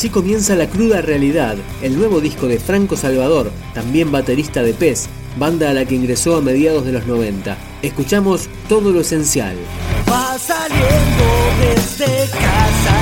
Así comienza La Cruda Realidad, el nuevo disco de Franco Salvador, también baterista de Pez, banda a la que ingresó a mediados de los 90. Escuchamos todo lo esencial. Va saliendo desde casa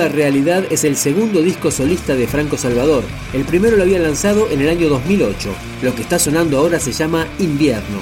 Cruda Realidad es el segundo disco solista de Franco Salvador. El primero lo había lanzado en el año 2008. Lo que está sonando ahora se llama Invierno.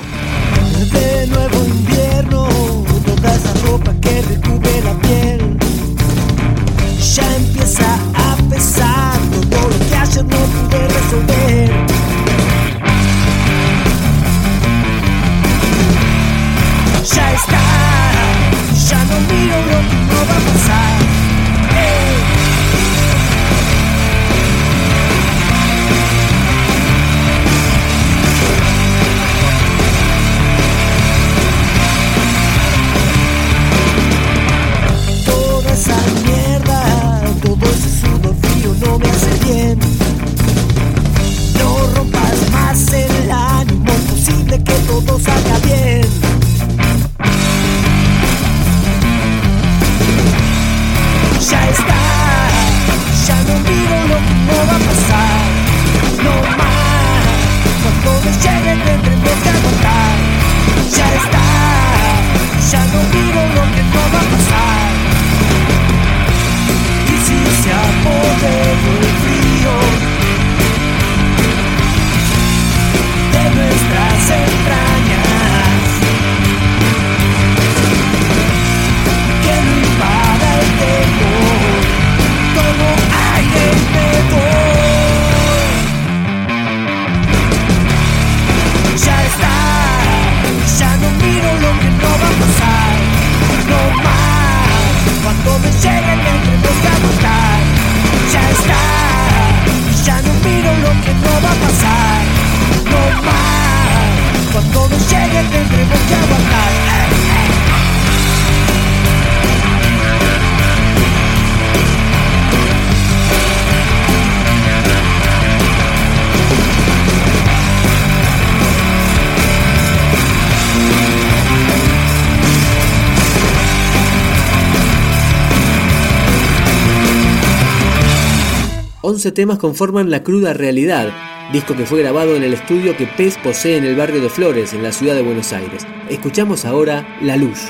11 temas conforman La cruda realidad, disco que fue grabado en el estudio que Pez posee en el barrio de Flores, en la ciudad de Buenos Aires. Escuchamos ahora La Luz.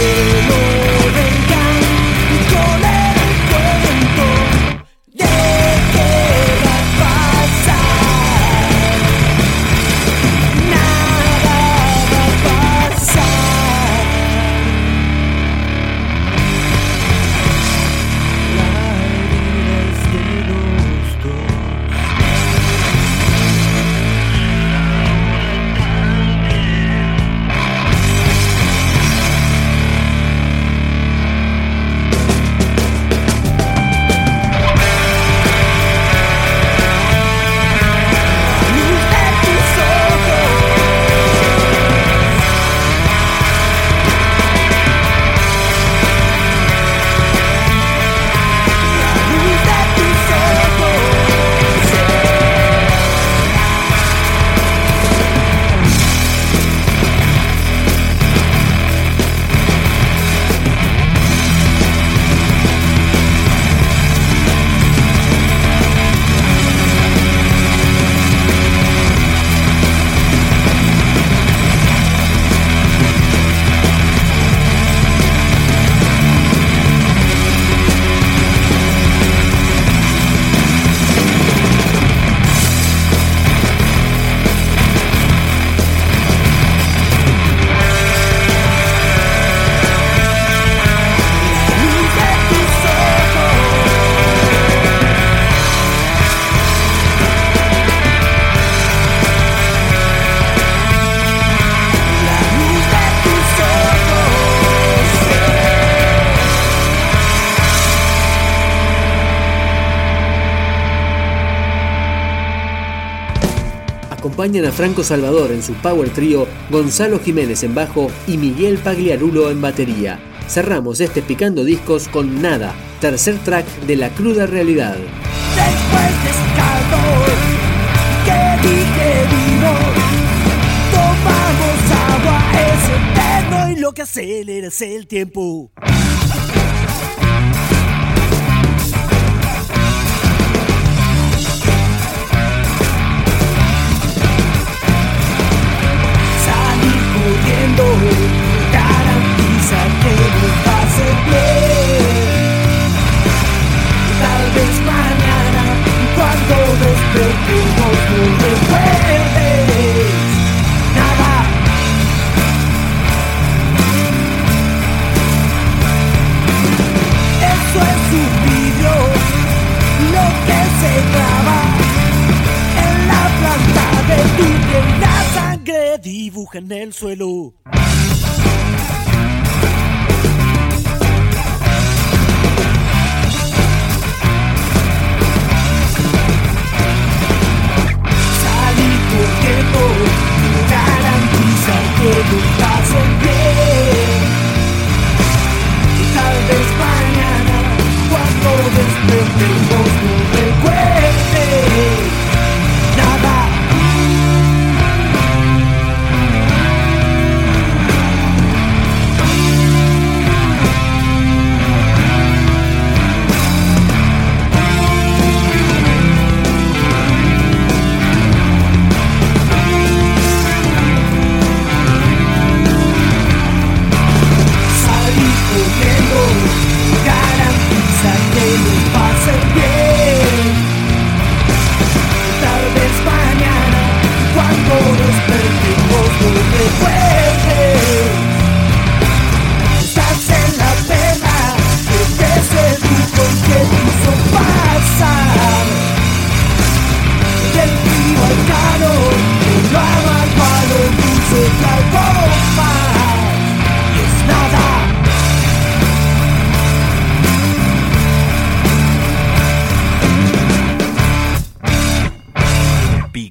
you acompañan a Franco Salvador en su power trío, Gonzalo Jiménez en bajo y Miguel Pagliarulo en batería. Cerramos este Picando Discos con Nada, tercer track de La Cruda Realidad. Después de calor que dije vino, tomamos agua, es eterno y lo que acelera es el tiempo. Garantiza que nos pase bien.